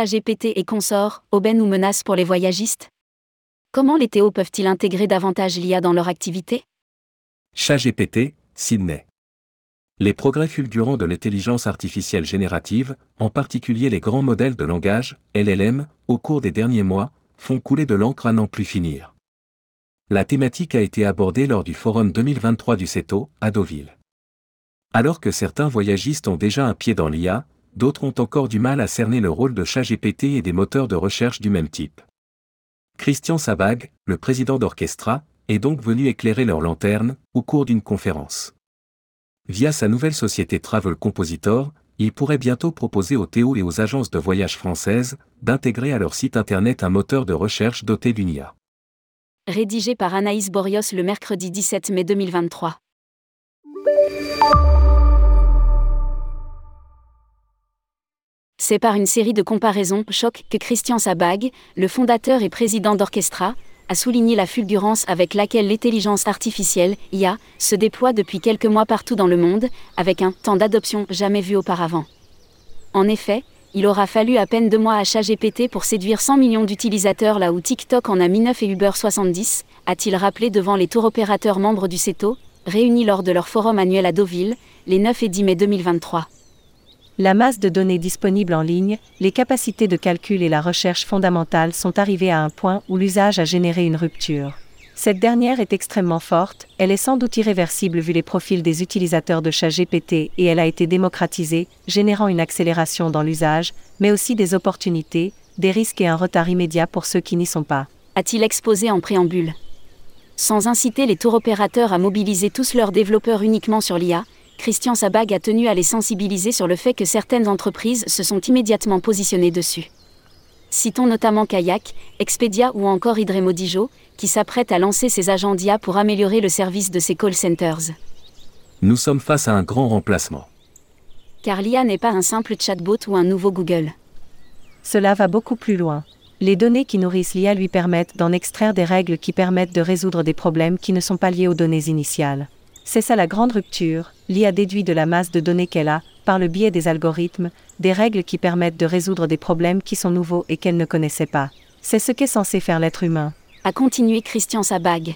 GPT et consorts, aubaine ou menace pour les voyagistes? Comment les Théo peuvent-ils intégrer davantage l'IA dans leur activité? GPT, Sydney. Les progrès fulgurants de l'intelligence artificielle générative, en particulier les grands modèles de langage, LLM, au cours des derniers mois, font couler de l'encre à n'en plus finir. La thématique a été abordée lors du Forum 2023 du CETO, à Deauville. Alors que certains voyagistes ont déjà un pied dans l'IA, d'autres ont encore du mal à cerner le rôle de ChatGPT et des moteurs de recherche du même type. Christian Sabag, le président d'Orchestra, est donc venu éclairer leur lanterne au cours d'une conférence. Via sa nouvelle société Travel Compositor, il pourrait bientôt proposer aux Théo et aux agences de voyage françaises d'intégrer à leur site internet un moteur de recherche doté d'une IA. Rédigé par Anaïs Borios le mercredi 17 mai 2023. C'est par une série de comparaisons choc que Christian Sabag, le fondateur et président d'Orchestra, a souligné la fulgurance avec laquelle l'intelligence artificielle, IA, se déploie depuis quelques mois partout dans le monde, avec un temps d'adoption jamais vu auparavant. En effet, il aura fallu à peine deux mois à ChatGPT pour séduire 100 millions d'utilisateurs là où TikTok en a mis 9 et Uber 70, a-t-il rappelé devant les tours opérateurs membres du CETO, réunis lors de leur forum annuel à Deauville, les 9 et 10 mai 2023 la masse de données disponibles en ligne, les capacités de calcul et la recherche fondamentale sont arrivées à un point où l'usage a généré une rupture. Cette dernière est extrêmement forte, elle est sans doute irréversible vu les profils des utilisateurs de ChatGPT et elle a été démocratisée, générant une accélération dans l'usage, mais aussi des opportunités, des risques et un retard immédiat pour ceux qui n'y sont pas. A-t-il exposé en préambule? Sans inciter les tours opérateurs à mobiliser tous leurs développeurs uniquement sur l'IA, Christian Sabag a tenu à les sensibiliser sur le fait que certaines entreprises se sont immédiatement positionnées dessus. Citons notamment Kayak, Expedia ou encore Idremodijo, qui s'apprêtent à lancer ses agents d'IA pour améliorer le service de ses call centers. Nous sommes face à un grand remplacement. Car l'IA n'est pas un simple chatbot ou un nouveau Google. Cela va beaucoup plus loin. Les données qui nourrissent l'IA lui permettent d'en extraire des règles qui permettent de résoudre des problèmes qui ne sont pas liés aux données initiales. C'est ça la grande rupture, l'IA déduit de la masse de données qu'elle a, par le biais des algorithmes, des règles qui permettent de résoudre des problèmes qui sont nouveaux et qu'elle ne connaissait pas. C'est ce qu'est censé faire l'être humain. A continué Christian Sabag.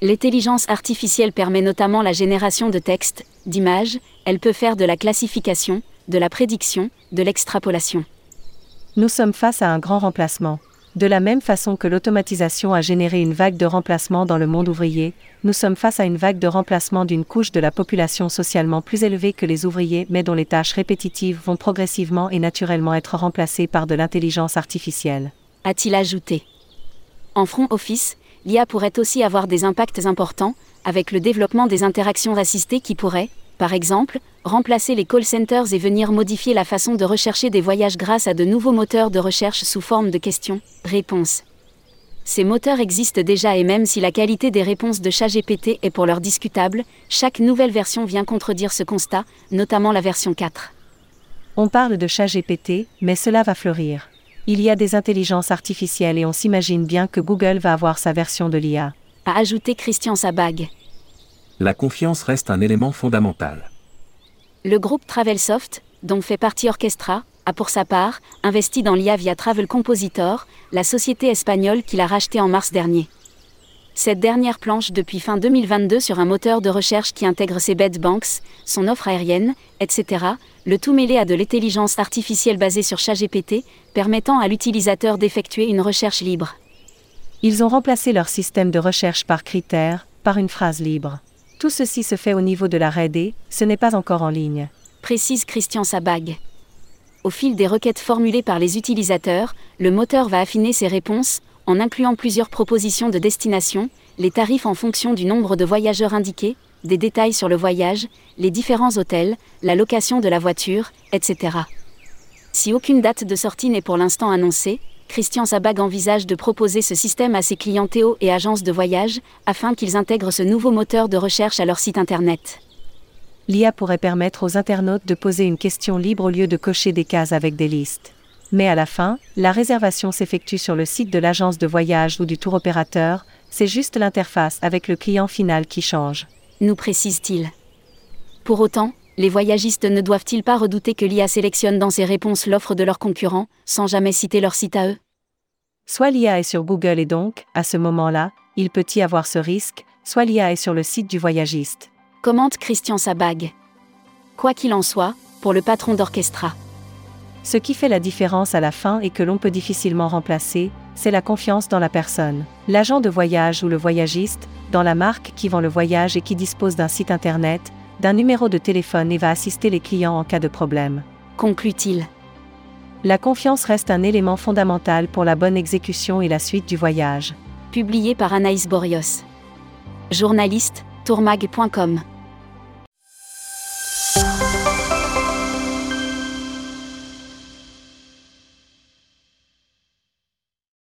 L'intelligence artificielle permet notamment la génération de textes, d'images, elle peut faire de la classification, de la prédiction, de l'extrapolation. Nous sommes face à un grand remplacement. De la même façon que l'automatisation a généré une vague de remplacement dans le monde ouvrier, nous sommes face à une vague de remplacement d'une couche de la population socialement plus élevée que les ouvriers mais dont les tâches répétitives vont progressivement et naturellement être remplacées par de l'intelligence artificielle. A-t-il ajouté En front office, l'IA pourrait aussi avoir des impacts importants, avec le développement des interactions assistées qui pourraient, par exemple, remplacer les call centers et venir modifier la façon de rechercher des voyages grâce à de nouveaux moteurs de recherche sous forme de questions-réponses. Ces moteurs existent déjà et même si la qualité des réponses de ChatGPT est pour l'heure discutable, chaque nouvelle version vient contredire ce constat, notamment la version 4. On parle de ChatGPT, mais cela va fleurir. Il y a des intelligences artificielles et on s'imagine bien que Google va avoir sa version de l'IA. A ajouté Christian Sabag la confiance reste un élément fondamental. Le groupe Travelsoft, dont fait partie Orchestra, a pour sa part investi dans l'IA via Travel Compositor, la société espagnole qu'il a rachetée en mars dernier. Cette dernière planche depuis fin 2022 sur un moteur de recherche qui intègre ses bed banks, son offre aérienne, etc., le tout mêlé à de l'intelligence artificielle basée sur ChatGPT, permettant à l'utilisateur d'effectuer une recherche libre. Ils ont remplacé leur système de recherche par critères, par une phrase libre. Tout ceci se fait au niveau de la RD, ce n'est pas encore en ligne. Précise Christian Sabag. Au fil des requêtes formulées par les utilisateurs, le moteur va affiner ses réponses, en incluant plusieurs propositions de destination, les tarifs en fonction du nombre de voyageurs indiqués, des détails sur le voyage, les différents hôtels, la location de la voiture, etc. Si aucune date de sortie n'est pour l'instant annoncée, Christian Sabag envisage de proposer ce système à ses clients Théo et agences de voyage, afin qu'ils intègrent ce nouveau moteur de recherche à leur site internet. L'IA pourrait permettre aux internautes de poser une question libre au lieu de cocher des cases avec des listes. Mais à la fin, la réservation s'effectue sur le site de l'agence de voyage ou du tour opérateur, c'est juste l'interface avec le client final qui change. Nous précise-t-il. Pour autant, Les voyagistes ne doivent-ils pas redouter que l'IA sélectionne dans ses réponses l'offre de leurs concurrents, sans jamais citer leur site à eux? Soit l'IA est sur Google et donc, à ce moment-là, il peut y avoir ce risque, soit l'IA est sur le site du voyagiste. Commente Christian Sabag. Quoi qu'il en soit, pour le patron d'orchestra. Ce qui fait la différence à la fin et que l'on peut difficilement remplacer, c'est la confiance dans la personne. L'agent de voyage ou le voyagiste, dans la marque qui vend le voyage et qui dispose d'un site internet, d'un numéro de téléphone et va assister les clients en cas de problème. Conclut-il. La confiance reste un élément fondamental pour la bonne exécution et la suite du voyage. Publié par Anaïs Borios. Journaliste, tourmag.com.